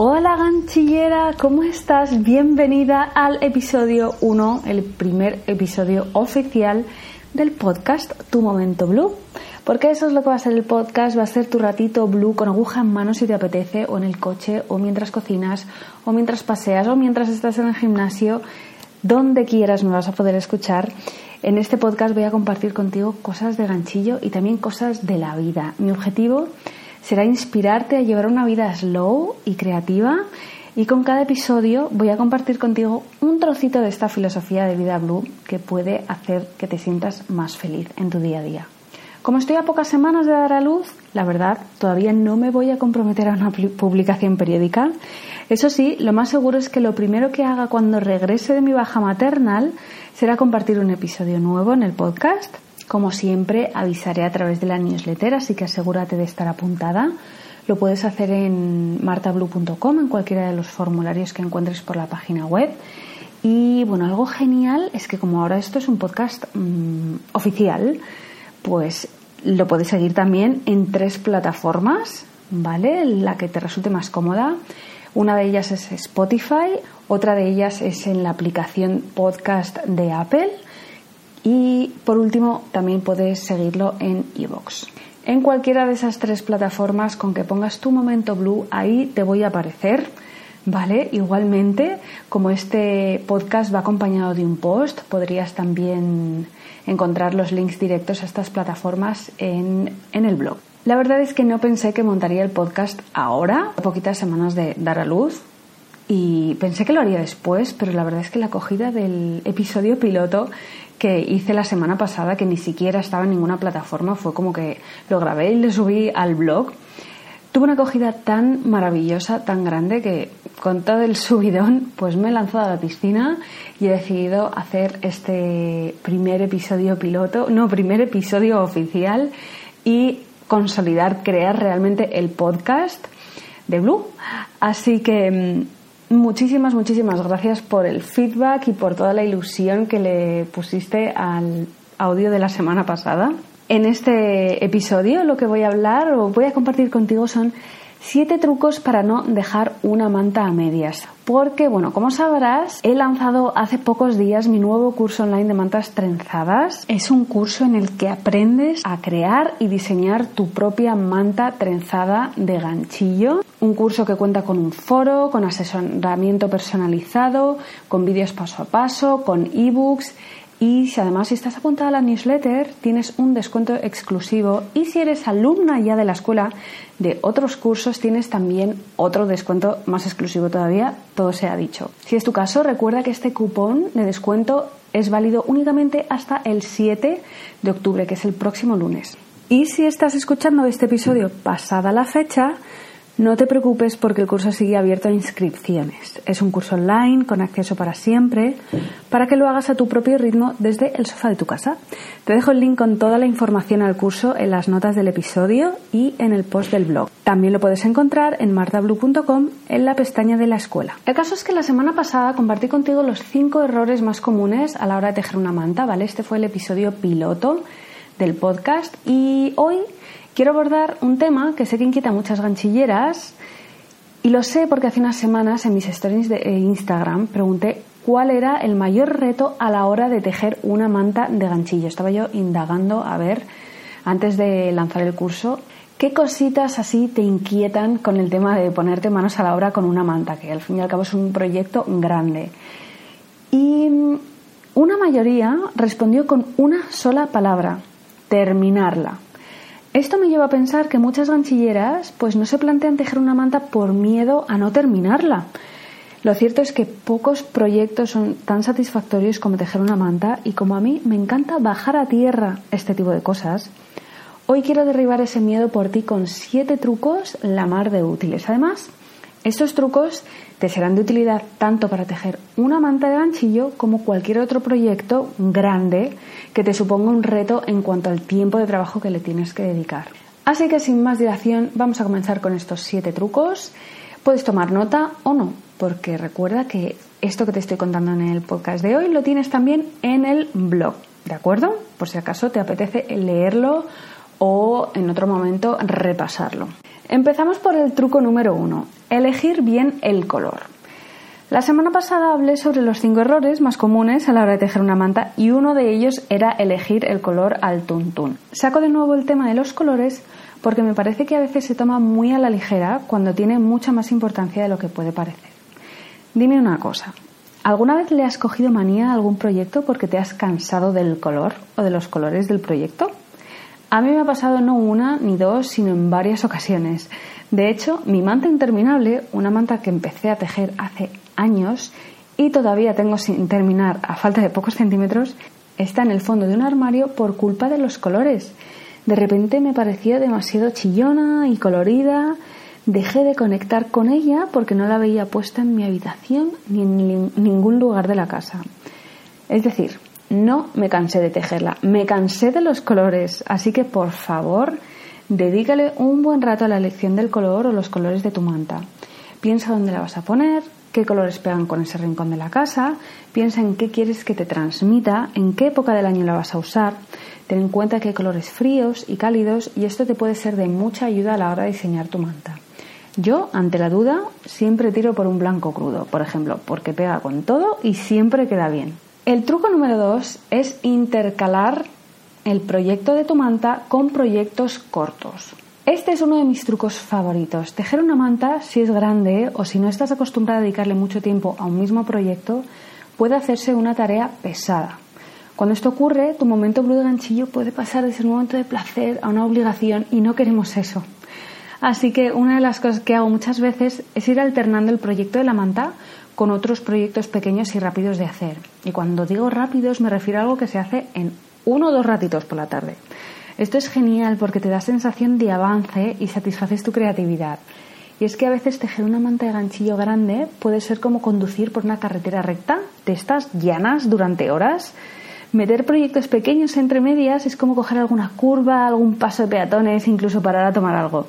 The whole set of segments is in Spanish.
Hola ganchillera, ¿cómo estás? Bienvenida al episodio 1, el primer episodio oficial del podcast Tu Momento Blue. Porque eso es lo que va a ser el podcast, va a ser tu ratito blue con aguja en mano si te apetece, o en el coche, o mientras cocinas, o mientras paseas, o mientras estás en el gimnasio, donde quieras me vas a poder escuchar. En este podcast voy a compartir contigo cosas de ganchillo y también cosas de la vida. Mi objetivo será inspirarte a llevar una vida slow y creativa y con cada episodio voy a compartir contigo un trocito de esta filosofía de vida blue que puede hacer que te sientas más feliz en tu día a día. Como estoy a pocas semanas de dar a luz, la verdad, todavía no me voy a comprometer a una publicación periódica. Eso sí, lo más seguro es que lo primero que haga cuando regrese de mi baja maternal será compartir un episodio nuevo en el podcast como siempre, avisaré a través de la newsletter, así que asegúrate de estar apuntada. Lo puedes hacer en martablue.com, en cualquiera de los formularios que encuentres por la página web. Y bueno, algo genial es que como ahora esto es un podcast mm, oficial, pues lo puedes seguir también en tres plataformas, ¿vale? La que te resulte más cómoda. Una de ellas es Spotify, otra de ellas es en la aplicación podcast de Apple y por último, también puedes seguirlo en iVoox. En cualquiera de esas tres plataformas, con que pongas tu momento blue, ahí te voy a aparecer. ¿Vale? Igualmente, como este podcast va acompañado de un post, podrías también encontrar los links directos a estas plataformas en, en, el blog. La verdad es que no pensé que montaría el podcast ahora, a poquitas semanas de dar a luz, y pensé que lo haría después, pero la verdad es que la acogida del episodio piloto que hice la semana pasada, que ni siquiera estaba en ninguna plataforma, fue como que lo grabé y lo subí al blog. Tuve una acogida tan maravillosa, tan grande, que con todo el subidón, pues me he lanzado a la piscina y he decidido hacer este primer episodio piloto, no, primer episodio oficial y consolidar, crear realmente el podcast de Blue. Así que mm, Muchísimas, muchísimas gracias por el feedback y por toda la ilusión que le pusiste al audio de la semana pasada. En este episodio lo que voy a hablar o voy a compartir contigo son siete trucos para no dejar una manta a medias. Porque, bueno, como sabrás, he lanzado hace pocos días mi nuevo curso online de mantas trenzadas. Es un curso en el que aprendes a crear y diseñar tu propia manta trenzada de ganchillo. Un curso que cuenta con un foro, con asesoramiento personalizado, con vídeos paso a paso, con ebooks y si además estás apuntada a la newsletter, tienes un descuento exclusivo. Y si eres alumna ya de la escuela de otros cursos, tienes también otro descuento más exclusivo todavía. Todo se ha dicho. Si es tu caso, recuerda que este cupón de descuento es válido únicamente hasta el 7 de octubre, que es el próximo lunes. Y si estás escuchando este episodio pasada la fecha, no te preocupes porque el curso sigue abierto a inscripciones. Es un curso online con acceso para siempre para que lo hagas a tu propio ritmo desde el sofá de tu casa. Te dejo el link con toda la información al curso en las notas del episodio y en el post del blog. También lo puedes encontrar en martablue.com en la pestaña de la escuela. El caso es que la semana pasada compartí contigo los 5 errores más comunes a la hora de tejer una manta, ¿vale? Este fue el episodio piloto del podcast y hoy quiero abordar un tema que sé que inquieta a muchas ganchilleras y lo sé porque hace unas semanas en mis stories de eh, Instagram pregunté cuál era el mayor reto a la hora de tejer una manta de ganchillo. Estaba yo indagando a ver, antes de lanzar el curso, qué cositas así te inquietan con el tema de ponerte manos a la obra con una manta, que al fin y al cabo es un proyecto grande. Y una mayoría respondió con una sola palabra, terminarla. Esto me lleva a pensar que muchas ganchilleras pues no se plantean tejer una manta por miedo a no terminarla. Lo cierto es que pocos proyectos son tan satisfactorios como tejer una manta y como a mí me encanta bajar a tierra este tipo de cosas, hoy quiero derribar ese miedo por ti con siete trucos la mar de útiles. Además, estos trucos te serán de utilidad tanto para tejer una manta de ganchillo como cualquier otro proyecto grande que te suponga un reto en cuanto al tiempo de trabajo que le tienes que dedicar. Así que sin más dilación vamos a comenzar con estos siete trucos. Puedes tomar nota o no, porque recuerda que esto que te estoy contando en el podcast de hoy lo tienes también en el blog, ¿de acuerdo? Por si acaso te apetece leerlo o en otro momento repasarlo. Empezamos por el truco número uno, elegir bien el color. La semana pasada hablé sobre los cinco errores más comunes a la hora de tejer una manta y uno de ellos era elegir el color al tuntún. Saco de nuevo el tema de los colores porque me parece que a veces se toma muy a la ligera cuando tiene mucha más importancia de lo que puede parecer. Dime una cosa, ¿alguna vez le has cogido manía a algún proyecto porque te has cansado del color o de los colores del proyecto? A mí me ha pasado no una ni dos, sino en varias ocasiones. De hecho, mi manta interminable, una manta que empecé a tejer hace años y todavía tengo sin terminar a falta de pocos centímetros, está en el fondo de un armario por culpa de los colores. De repente me parecía demasiado chillona y colorida. Dejé de conectar con ella porque no la veía puesta en mi habitación ni en ningún lugar de la casa. Es decir, no me cansé de tejerla, me cansé de los colores, así que por favor, dedícale un buen rato a la elección del color o los colores de tu manta. Piensa dónde la vas a poner, qué colores pegan con ese rincón de la casa, piensa en qué quieres que te transmita, en qué época del año la vas a usar, ten en cuenta que hay colores fríos y cálidos y esto te puede ser de mucha ayuda a la hora de diseñar tu manta. Yo, ante la duda, siempre tiro por un blanco crudo, por ejemplo, porque pega con todo y siempre queda bien. El truco número dos es intercalar el proyecto de tu manta con proyectos cortos. Este es uno de mis trucos favoritos. Tejer una manta, si es grande o si no estás acostumbrada a dedicarle mucho tiempo a un mismo proyecto, puede hacerse una tarea pesada. Cuando esto ocurre, tu momento blue de ganchillo puede pasar de ser un momento de placer a una obligación y no queremos eso. Así que una de las cosas que hago muchas veces es ir alternando el proyecto de la manta con otros proyectos pequeños y rápidos de hacer. Y cuando digo rápidos me refiero a algo que se hace en uno o dos ratitos por la tarde. Esto es genial porque te da sensación de avance y satisfaces tu creatividad. Y es que a veces tejer una manta de ganchillo grande puede ser como conducir por una carretera recta, de estas llanas durante horas. Meter proyectos pequeños entre medias es como coger alguna curva, algún paso de peatones, incluso parar a tomar algo.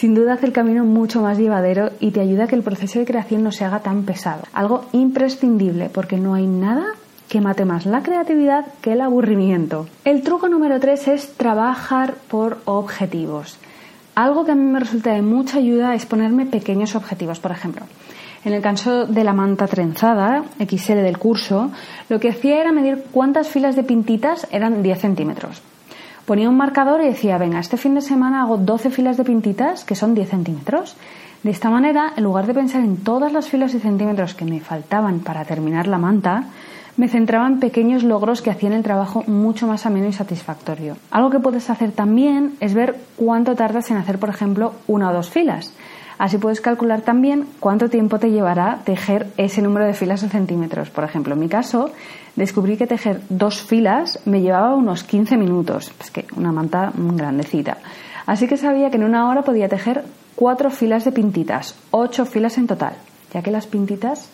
Sin duda hace el camino mucho más llevadero y te ayuda a que el proceso de creación no se haga tan pesado. Algo imprescindible porque no hay nada que mate más la creatividad que el aburrimiento. El truco número 3 es trabajar por objetivos. Algo que a mí me resulta de mucha ayuda es ponerme pequeños objetivos. Por ejemplo, en el caso de la manta trenzada, XL del curso, lo que hacía era medir cuántas filas de pintitas eran 10 centímetros. Ponía un marcador y decía, venga, este fin de semana hago 12 filas de pintitas, que son 10 centímetros. De esta manera, en lugar de pensar en todas las filas y centímetros que me faltaban para terminar la manta, me centraba en pequeños logros que hacían el trabajo mucho más ameno y satisfactorio. Algo que puedes hacer también es ver cuánto tardas en hacer, por ejemplo, una o dos filas. Así puedes calcular también cuánto tiempo te llevará tejer ese número de filas o centímetros. Por ejemplo, en mi caso, descubrí que tejer dos filas me llevaba unos 15 minutos. Es que una manta grandecita. Así que sabía que en una hora podía tejer cuatro filas de pintitas, ocho filas en total, ya que las pintitas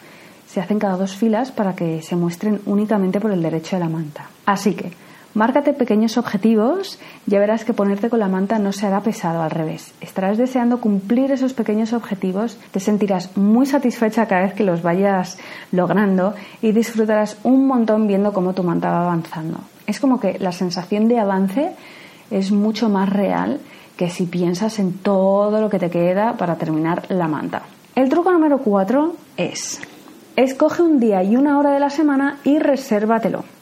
se hacen cada dos filas para que se muestren únicamente por el derecho de la manta. Así que, márcate pequeños objetivos, ya verás que ponerte con la manta no se hará pesado al revés. Estarás deseando cumplir esos pequeños objetivos, te sentirás muy satisfecha cada vez que los vayas logrando y disfrutarás un montón viendo cómo tu manta va avanzando. Es como que la sensación de avance es mucho más real que si piensas en todo lo que te queda para terminar la manta. El truco número 4 es Escoge un día y una hora de la semana y resérvatelo.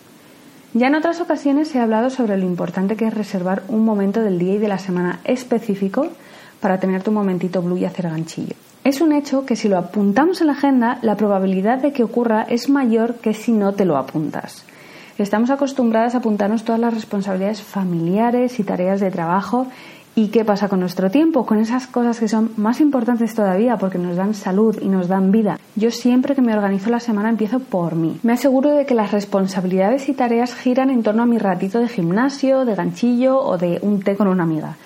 Ya en otras ocasiones he hablado sobre lo importante que es reservar un momento del día y de la semana específico para tener tu momentito blue y hacer ganchillo. Es un hecho que si lo apuntamos en la agenda, la probabilidad de que ocurra es mayor que si no te lo apuntas. Estamos acostumbradas a apuntarnos todas las responsabilidades familiares y tareas de trabajo ¿Y qué pasa con nuestro tiempo? Con esas cosas que son más importantes todavía porque nos dan salud y nos dan vida. Yo siempre que me organizo la semana empiezo por mí. Me aseguro de que las responsabilidades y tareas giran en torno a mi ratito de gimnasio, de ganchillo o de un té con una amiga.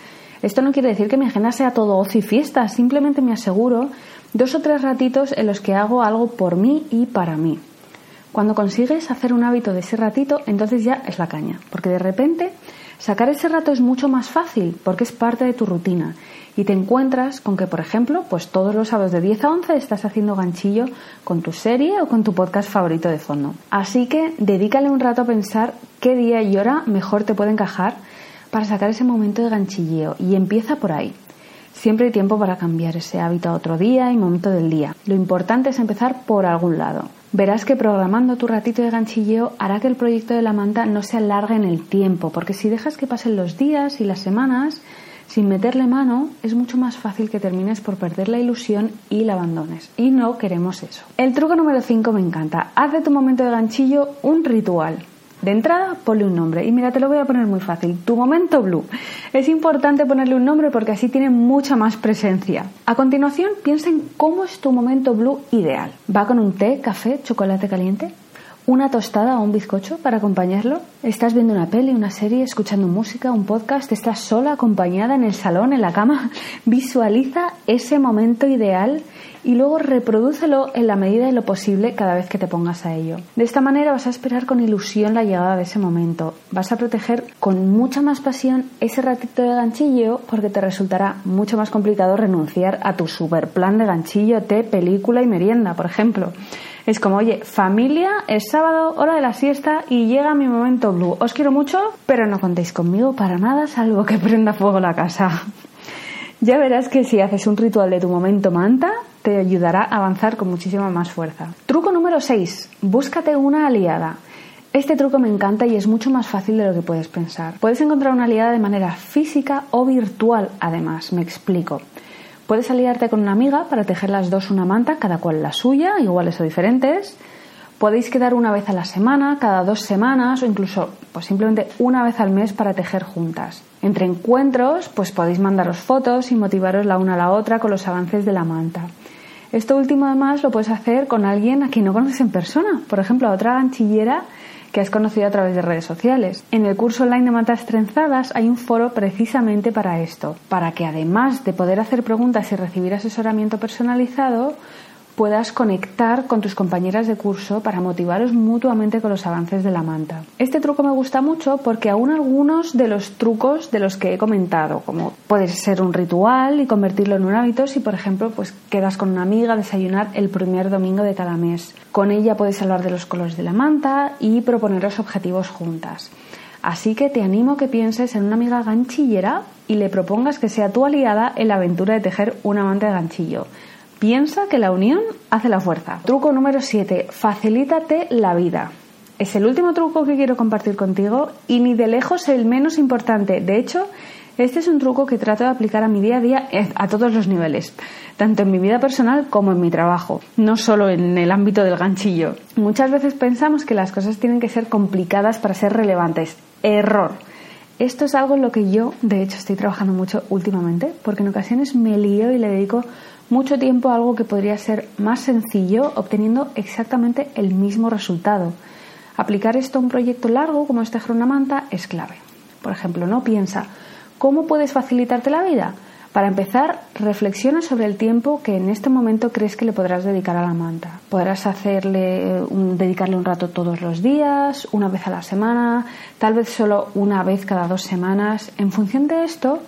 Esto no quiere decir que mi agenda sea todo ocio y fiesta, simplemente me aseguro dos o tres ratitos en los que hago algo por mí y para mí. Cuando consigues hacer un hábito de ese ratito, entonces ya es la caña, porque de repente Sacar ese rato es mucho más fácil porque es parte de tu rutina y te encuentras con que, por ejemplo, pues todos los sábados de 10 a 11 estás haciendo ganchillo con tu serie o con tu podcast favorito de fondo. Así que dedícale un rato a pensar qué día y hora mejor te puede encajar para sacar ese momento de ganchilleo y empieza por ahí. Siempre hay tiempo para cambiar ese hábito a otro día y momento del día. Lo importante es empezar por algún lado. Verás que programando tu ratito de ganchilleo hará que el proyecto de la manta no se alargue en el tiempo, porque si dejas que pasen los días y las semanas sin meterle mano, es mucho más fácil que termines por perder la ilusión y la abandones. Y no queremos eso. El truco número 5 me encanta. Haz de tu momento de ganchillo un ritual. De entrada, ponle un nombre. Y mira, te lo voy a poner muy fácil. Tu momento blue. Es importante ponerle un nombre porque así tiene mucha más presencia. A continuación, piensa en cómo es tu momento blue ideal. ¿Va con un té, café, chocolate caliente? ¿Una tostada o un bizcocho para acompañarlo? ¿Estás viendo una peli, una serie, escuchando música, un podcast? ¿Estás sola, acompañada en el salón, en la cama? Visualiza ese momento ideal y luego reprodúcelo en la medida de lo posible cada vez que te pongas a ello. De esta manera vas a esperar con ilusión la llegada de ese momento. Vas a proteger con mucha más pasión ese ratito de ganchillo porque te resultará mucho más complicado renunciar a tu super plan de ganchillo, té, película y merienda, por ejemplo. Es como, oye, familia, es sábado, hora de la siesta y llega mi momento blue. Os quiero mucho, pero no contéis conmigo para nada, salvo que prenda fuego la casa. ya verás que si haces un ritual de tu momento manta, te ayudará a avanzar con muchísima más fuerza. Truco número 6. Búscate una aliada. Este truco me encanta y es mucho más fácil de lo que puedes pensar. Puedes encontrar una aliada de manera física o virtual, además, me explico. Puedes aliarte con una amiga para tejer las dos una manta, cada cual la suya, iguales o diferentes. Podéis quedar una vez a la semana, cada dos semanas o incluso pues simplemente una vez al mes para tejer juntas. Entre encuentros, pues podéis mandaros fotos y motivaros la una a la otra con los avances de la manta. Esto último además lo puedes hacer con alguien a quien no conoces en persona, por ejemplo a otra ganchillera que has conocido a través de redes sociales. En el curso online de matas trenzadas hay un foro precisamente para esto, para que además de poder hacer preguntas y recibir asesoramiento personalizado, puedas conectar con tus compañeras de curso para motivaros mutuamente con los avances de la manta. Este truco me gusta mucho porque aún algunos de los trucos de los que he comentado, como puede ser un ritual y convertirlo en un hábito si por ejemplo pues quedas con una amiga a desayunar el primer domingo de cada mes. Con ella puedes hablar de los colores de la manta y proponeros objetivos juntas. Así que te animo a que pienses en una amiga ganchillera y le propongas que sea tu aliada en la aventura de tejer una manta de ganchillo. Piensa que la unión hace la fuerza. Truco número 7. Facilítate la vida. Es el último truco que quiero compartir contigo y ni de lejos el menos importante. De hecho, este es un truco que trato de aplicar a mi día a día a todos los niveles, tanto en mi vida personal como en mi trabajo, no solo en el ámbito del ganchillo. Muchas veces pensamos que las cosas tienen que ser complicadas para ser relevantes. Error. Esto es algo en lo que yo, de hecho, estoy trabajando mucho últimamente, porque en ocasiones me lío y le dedico mucho tiempo algo que podría ser más sencillo, obteniendo exactamente el mismo resultado. Aplicar esto a un proyecto largo como este manta es clave. Por ejemplo, no piensa, ¿cómo puedes facilitarte la vida? Para empezar, reflexiona sobre el tiempo que en este momento crees que le podrás dedicar a la manta. Podrás hacerle dedicarle un rato todos los días, una vez a la semana, tal vez solo una vez cada dos semanas. En función de esto,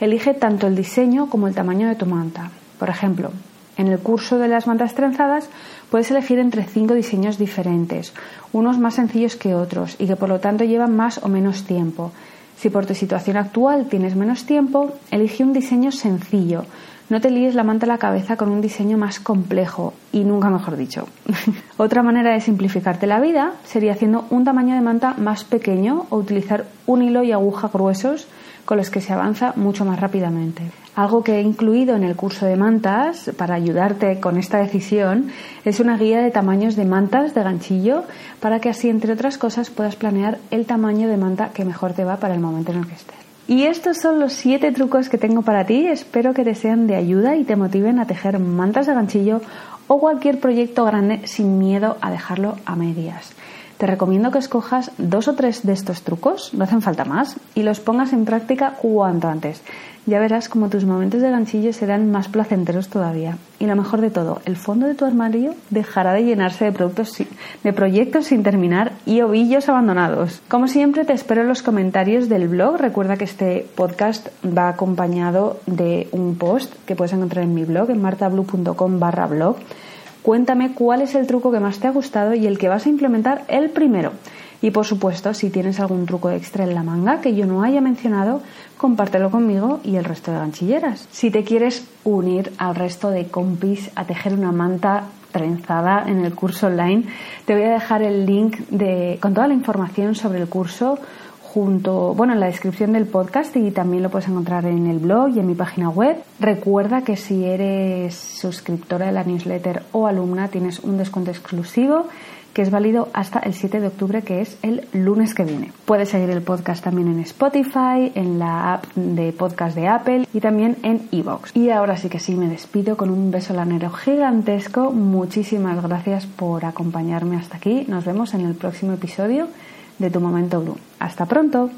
elige tanto el diseño como el tamaño de tu manta. Por ejemplo, en el curso de las mantas trenzadas puedes elegir entre cinco diseños diferentes, unos más sencillos que otros y que por lo tanto llevan más o menos tiempo. Si por tu situación actual tienes menos tiempo, elige un diseño sencillo. No te líes la manta a la cabeza con un diseño más complejo y nunca mejor dicho. Otra manera de simplificarte la vida sería haciendo un tamaño de manta más pequeño o utilizar un hilo y aguja gruesos con los que se avanza mucho más rápidamente. Algo que he incluido en el curso de mantas para ayudarte con esta decisión es una guía de tamaños de mantas de ganchillo para que así, entre otras cosas, puedas planear el tamaño de manta que mejor te va para el momento en el que estés. Y estos son los siete trucos que tengo para ti. Espero que te sean de ayuda y te motiven a tejer mantas de ganchillo o cualquier proyecto grande sin miedo a dejarlo a medias. Te recomiendo que escojas dos o tres de estos trucos, no hacen falta más, y los pongas en práctica cuanto antes. Ya verás como tus momentos de ganchillo serán más placenteros todavía. Y lo mejor de todo, el fondo de tu armario dejará de llenarse de, productos, de proyectos sin terminar y ovillos abandonados. Como siempre, te espero en los comentarios del blog. Recuerda que este podcast va acompañado de un post que puedes encontrar en mi blog, en martablue.com barra blog Cuéntame cuál es el truco que más te ha gustado y el que vas a implementar el primero. Y por supuesto, si tienes algún truco extra en la manga que yo no haya mencionado, compártelo conmigo y el resto de ganchilleras. Si te quieres unir al resto de compis a tejer una manta trenzada en el curso online, te voy a dejar el link de, con toda la información sobre el curso junto, bueno, en la descripción del podcast y también lo puedes encontrar en el blog y en mi página web. Recuerda que si eres suscriptora de la newsletter o alumna tienes un descuento exclusivo que es válido hasta el 7 de octubre, que es el lunes que viene. Puedes seguir el podcast también en Spotify, en la app de podcast de Apple y también en Evox. Y ahora sí que sí, me despido con un beso lanero gigantesco. Muchísimas gracias por acompañarme hasta aquí. Nos vemos en el próximo episodio de Tu Momento Blue. Hasta pronto.